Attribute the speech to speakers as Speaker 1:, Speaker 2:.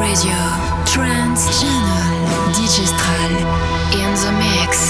Speaker 1: Radio, Trans Channel, Digistral, in the mix.